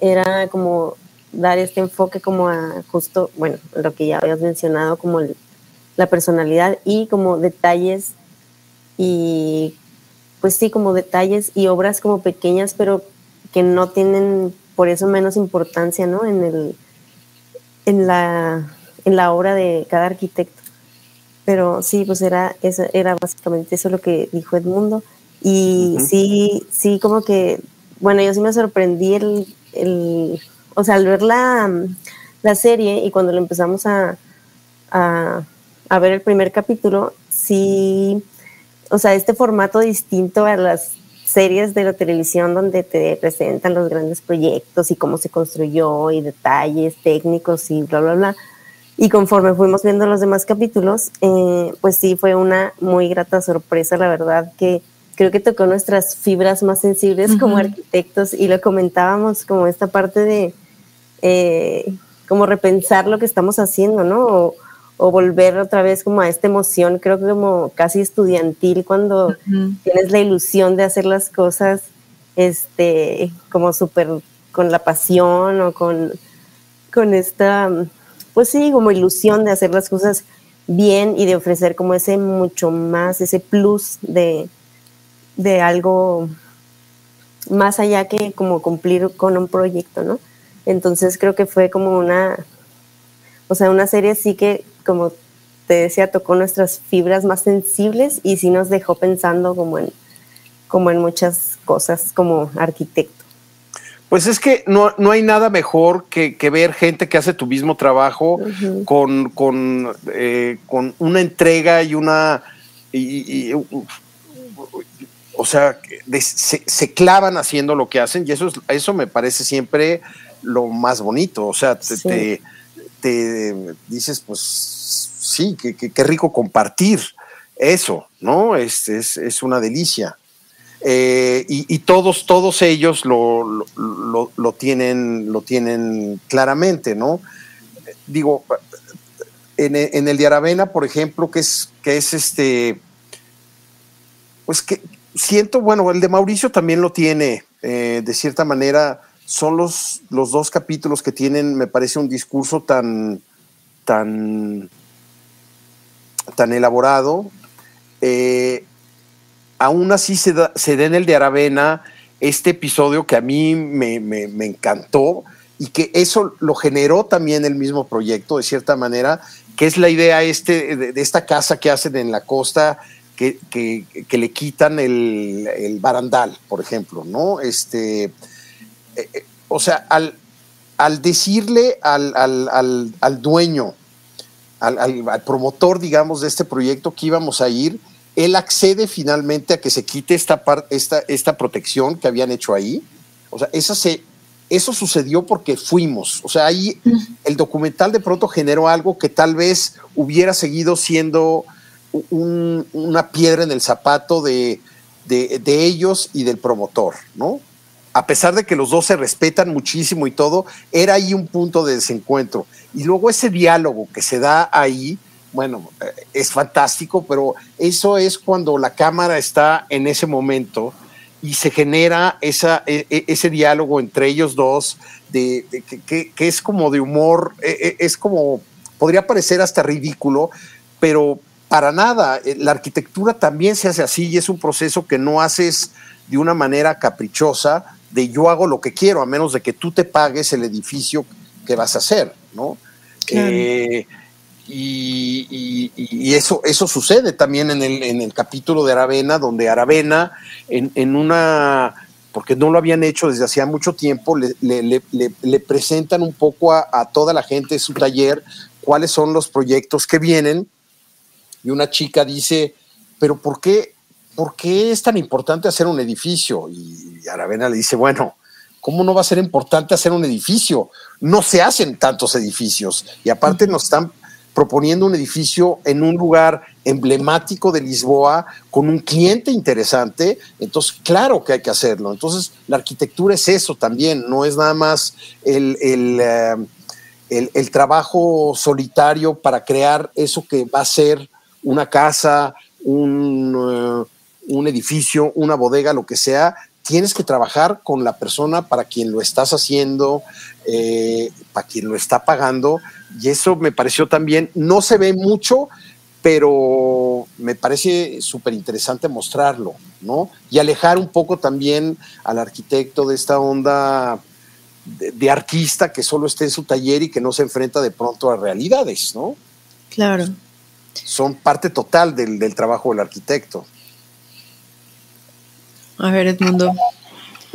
era como dar este enfoque como a justo, bueno, lo que ya habías mencionado, como la personalidad y como detalles y pues sí, como detalles y obras como pequeñas, pero que no tienen por eso menos importancia, ¿no? En el en la en la obra de cada arquitecto. Pero sí, pues era eso, era básicamente eso lo que dijo Edmundo y sí, sí como que bueno, yo sí me sorprendí el, el o sea, al ver la, la serie y cuando lo empezamos a, a, a ver el primer capítulo, sí o sea, este formato distinto a las series de la televisión donde te presentan los grandes proyectos y cómo se construyó y detalles técnicos y bla, bla, bla. Y conforme fuimos viendo los demás capítulos, eh, pues sí, fue una muy grata sorpresa, la verdad, que creo que tocó nuestras fibras más sensibles como arquitectos. Y lo comentábamos como esta parte de eh, como repensar lo que estamos haciendo, ¿no? o volver otra vez como a esta emoción, creo que como casi estudiantil cuando tienes la ilusión de hacer las cosas este como súper con la pasión o con, con esta, pues sí, como ilusión de hacer las cosas bien y de ofrecer como ese mucho más, ese plus de, de algo más allá que como cumplir con un proyecto, ¿no? Entonces creo que fue como una, o sea, una serie así que como te decía, tocó nuestras fibras más sensibles y sí nos dejó pensando como en, como en muchas cosas como arquitecto. Pues es que no, hay nada mejor que, ver gente que hace tu mismo trabajo con, eh, con, una entrega y una... o sea, se, clavan haciendo lo que hacen y eso, eso me parece siempre lo más bonito. O sea, te dices, pues sí, qué rico compartir eso, ¿no? Es, es, una delicia. Eh, y, todos, todos ellos lo, lo, tienen, lo tienen claramente, ¿no? Digo, en, el de Aravena, por ejemplo, que es, que es este, pues que siento, bueno, el de Mauricio también lo tiene, eh, de cierta manera, son los, los dos capítulos que tienen, me parece, un discurso tan, tan, tan elaborado. Eh, aún así se da, se en el de Aravena este episodio que a mí me, encantó y que eso lo generó también el mismo proyecto, de cierta manera, que es la idea este, de, esta casa que hacen en la costa, que, le quitan el, el, barandal, por ejemplo, ¿no? Este, eh, eh, o sea, al, al decirle al, al, dueño, al, promotor, digamos, de este proyecto que íbamos a ir, él accede finalmente a que se quite esta, esta, esta protección que habían hecho ahí. O sea, esa se, eso sucedió porque fuimos. O sea, ahí el documental de pronto generó algo que tal vez hubiera seguido siendo una piedra en el zapato de, de, de ellos y del promotor, ¿no? a pesar de que los dos se respetan muchísimo y todo, era ahí un punto de desencuentro. Y luego ese diálogo que se da ahí, bueno, eh, es fantástico, pero eso es cuando la cámara está en ese momento y se genera esa, e, e, ese diálogo entre ellos dos, de, que, es como de humor, e, es como, podría parecer hasta ridículo, pero para nada, eh, la arquitectura también se hace así y es un proceso que no haces de una manera caprichosa, de yo hago lo que quiero, a menos de que tú te pagues el edificio que vas a hacer, ¿no? Eh, y, eso, eso sucede también en el, en el capítulo de Aravena, donde Aravena, en, una, porque no lo habían hecho desde hacía mucho tiempo, le, le, presentan un poco a, a, toda la gente de su taller cuáles son los proyectos que vienen. Y una chica dice, pero ¿por qué ¿por qué es tan importante hacer un edificio? Y Aravena le dice, bueno, ¿cómo no va a ser importante hacer un edificio? No se hacen tantos edificios. Y aparte nos están proponiendo un edificio en un lugar emblemático de Lisboa, con un cliente interesante, entonces claro que hay que hacerlo. Entonces la arquitectura es eso también, no es nada más el, el, eh, trabajo solitario para crear eso que va a ser una casa, un, eh, un edificio, una bodega, lo que sea, tienes que trabajar con la persona para quien lo estás haciendo, eh, para quien lo está pagando, y eso me pareció también, no se ve mucho, pero me parece súper interesante mostrarlo, ¿no? Y alejar un poco también al arquitecto de esta onda de, artista que solo esté en su taller y que no se enfrenta de pronto a realidades, ¿no? Claro. Son parte total del, del trabajo del arquitecto. A ver, Edmundo.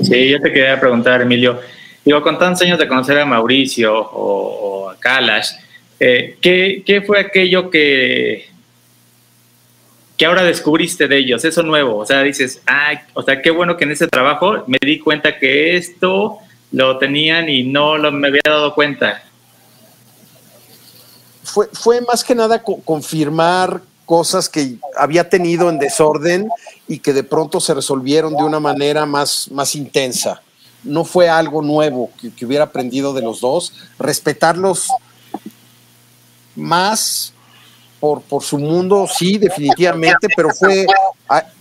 Sí, yo te quería preguntar, Emilio. Digo, con tantos años de conocer a Mauricio o, a Kalash, eh, ¿qué, fue aquello que, que ahora descubriste de ellos? Eso nuevo. O sea, dices, ah, o sea, qué bueno que en ese trabajo me di cuenta que esto lo tenían y no lo, me había dado cuenta. Fue, fue más que nada confirmar cosas que había tenido en desorden y que de pronto se resolvieron de una manera más, más intensa. No fue algo nuevo que, hubiera aprendido de los dos. Respetarlos más por, por su mundo, sí, definitivamente, pero fue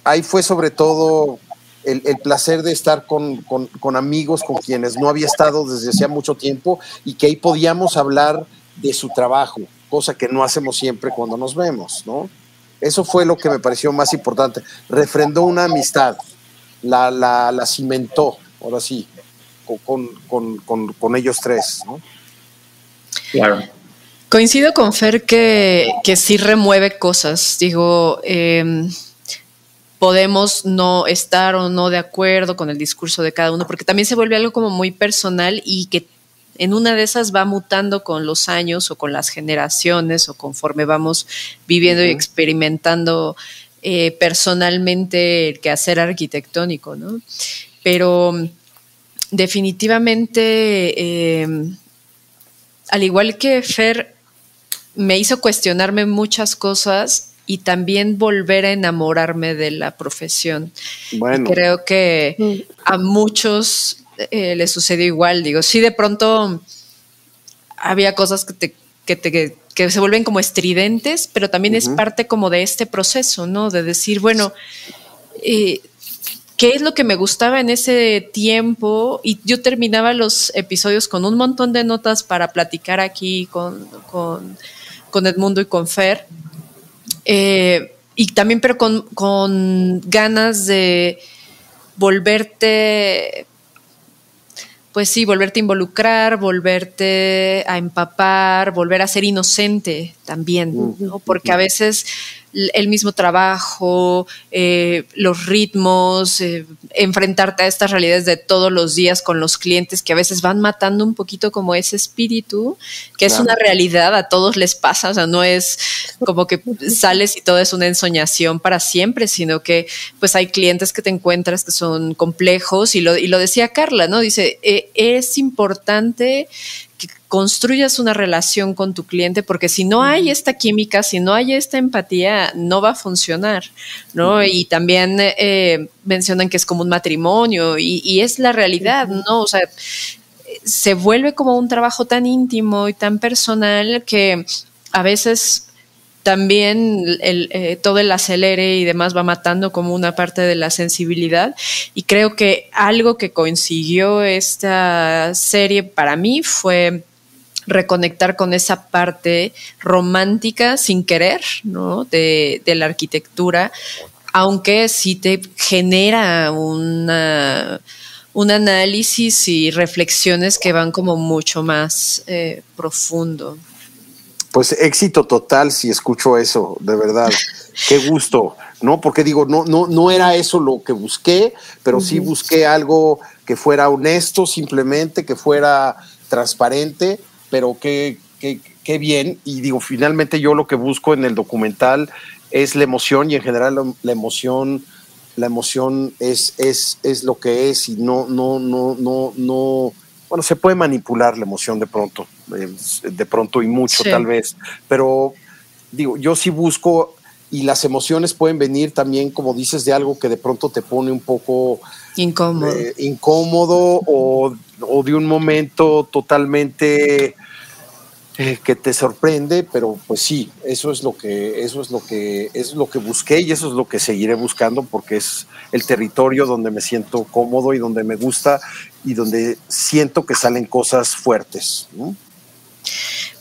ahí fue sobre todo el, placer de estar con, con, amigos con quienes no había estado desde hacía mucho tiempo y que ahí podíamos hablar de su trabajo, cosa que no hacemos siempre cuando nos vemos, ¿no? Eso fue lo que me pareció más importante. Refrendó una amistad, la, la, la cimentó, ahora sí, con, con, con, con, ellos tres, ¿no? Claro. Coincido con Fer que, que sí remueve cosas. Digo, em, podemos no estar o no de acuerdo con el discurso de cada uno, porque también se vuelve algo como muy personal y que en una de esas va mutando con los años o con las generaciones o conforme vamos viviendo y experimentando eh, personalmente el quehacer arquitectónico, ¿no? Pero definitivamente, em, al igual que Fer, me hizo cuestionarme muchas cosas y también volver a enamorarme de la profesión. Bueno. creo que mm. a muchos eh, le sucedió igual. Digo, sí, de pronto había cosas que te, que te que se vuelven como estridentes, pero también es parte como de este proceso, ¿no? De decir, bueno, eh, ¿qué es lo que me gustaba en ese tiempo? Y yo terminaba los episodios con un montón de notas para platicar aquí con, con, Edmundo y con Fer. Eh, y también, pero con, con ganas de volverte pues sí, volverte a involucrar, volverte a empapar, volver a ser inocente también, ¿no? Porque a veces el mismo trabajo, eh, los ritmos, eh, enfrentarte a estas realidades de todos los días con los clientes que a veces van matando un poquito como ese espíritu, que es una realidad, a todos les pasa, o sea, no es como que sales y todo es una ensoñación para siempre, sino que pues hay clientes que te encuentras que son complejos y lo, y lo decía Carla, ¿no? Dice, eh, es importante que construyas una relación con tu cliente, porque si no hay esta química, si no hay esta empatía, no va a funcionar, ¿no? Y también eh, mencionan que es como un matrimonio y, es la realidad, ¿no? O sea, se vuelve como un trabajo tan íntimo y tan personal que a veces también eh, todo el acelere y demás va matando como una parte de la sensibilidad. Y creo que algo que consiguió esta serie para mí fue reconectar con esa parte romántica sin querer, ¿no? De, la arquitectura, aunque sí te genera un análisis y reflexiones que van como mucho más eh, profundo. Pues éxito total si escucho eso, de verdad. Qué gusto, ¿no? Porque digo, no, no, no era eso lo que busqué, pero sí busqué algo que fuera honesto, simplemente, que fuera transparente, pero qué, qué, bien. Y digo, finalmente yo lo que busco en el documental es la emoción y en general la, emoción, la emoción es, es, es lo que es y no, no, no, no, no bueno, se puede manipular la emoción de pronto, eh, de pronto y mucho tal vez, pero digo, yo sí busco y las emociones pueden venir también, como dices, de algo que de pronto te pone un poco incómodo, eh, incómodo o, o, de un momento totalmente eh, que te sorprende, pero pues sí, eso es lo que, eso es lo que, es lo que busqué y eso es lo que seguiré buscando porque es el territorio donde me siento cómodo y donde me gusta y donde siento que salen cosas fuertes.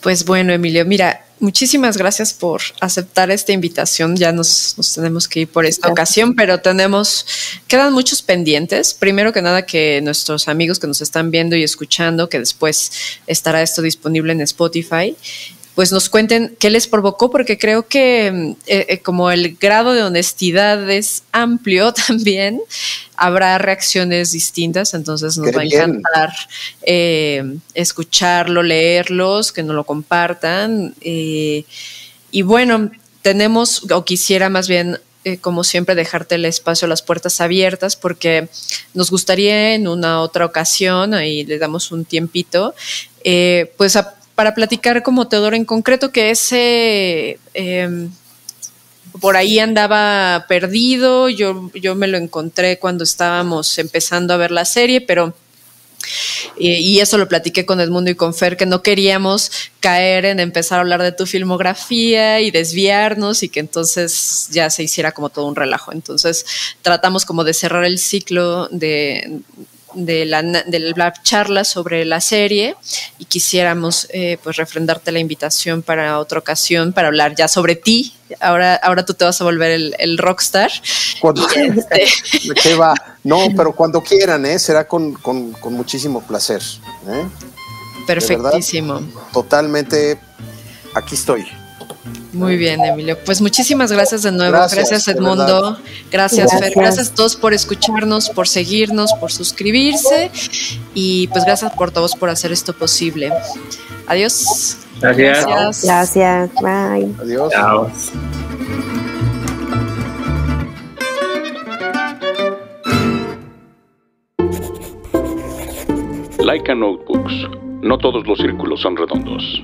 Pues bueno, Emilio, mira, muchísimas gracias por aceptar esta invitación. Ya nos, tenemos que ir por esta ocasión, pero tenemos, quedan muchos pendientes. Primero que nada, que nuestros amigos que nos están viendo y escuchando, que después estará esto disponible en Spotify, pues nos cuenten qué les provocó, porque creo que mm, eh, eh, como el grado de honestidad es amplio (laughs) también, habrá reacciones distintas, entonces nos va a encantar eh, escucharlo, leerlos, que nos lo compartan. y bueno, tenemos, o quisiera más bien como siempre, dejarte el espacio, las puertas abiertas, porque nos gustaría en una otra ocasión, ahí le damos un tiempito, pues a para platicar como Teodoro en concreto, que ese em, por ahí andaba perdido, yo, yo me lo encontré cuando estábamos empezando a ver la serie, pero... Y, eso lo platiqué con Edmundo y con Fer, que no queríamos caer en empezar a hablar de tu filmografía y desviarnos y que entonces ya se hiciera como todo un relajo. Entonces tratamos como de cerrar el ciclo de, de la, de la charla sobre la serie y quisiéramos eh, pues refrendarte la invitación para otra ocasión para hablar ya sobre ti. Ahora, ahora tú te vas a volver el, rockstar. (laughs) Este, ¿Qué va? No, pero cuando quieran, ¿eh? será con, con, muchísimo placer. ¿eh? Perfectísimo. totalmente, aquí estoy. Muy bien, Emilio. Pues muchísimas gracias de nuevo. Gracias, Edmundo. Gracias, Fer. Gracias a todos por escucharnos, por seguirnos, por suscribirse. Y pues gracias por todos por hacer esto posible. Adiós. Gracias. Gracias. Bye. Adiós. Chao. Laika Notebooks. No todos los círculos son redondos.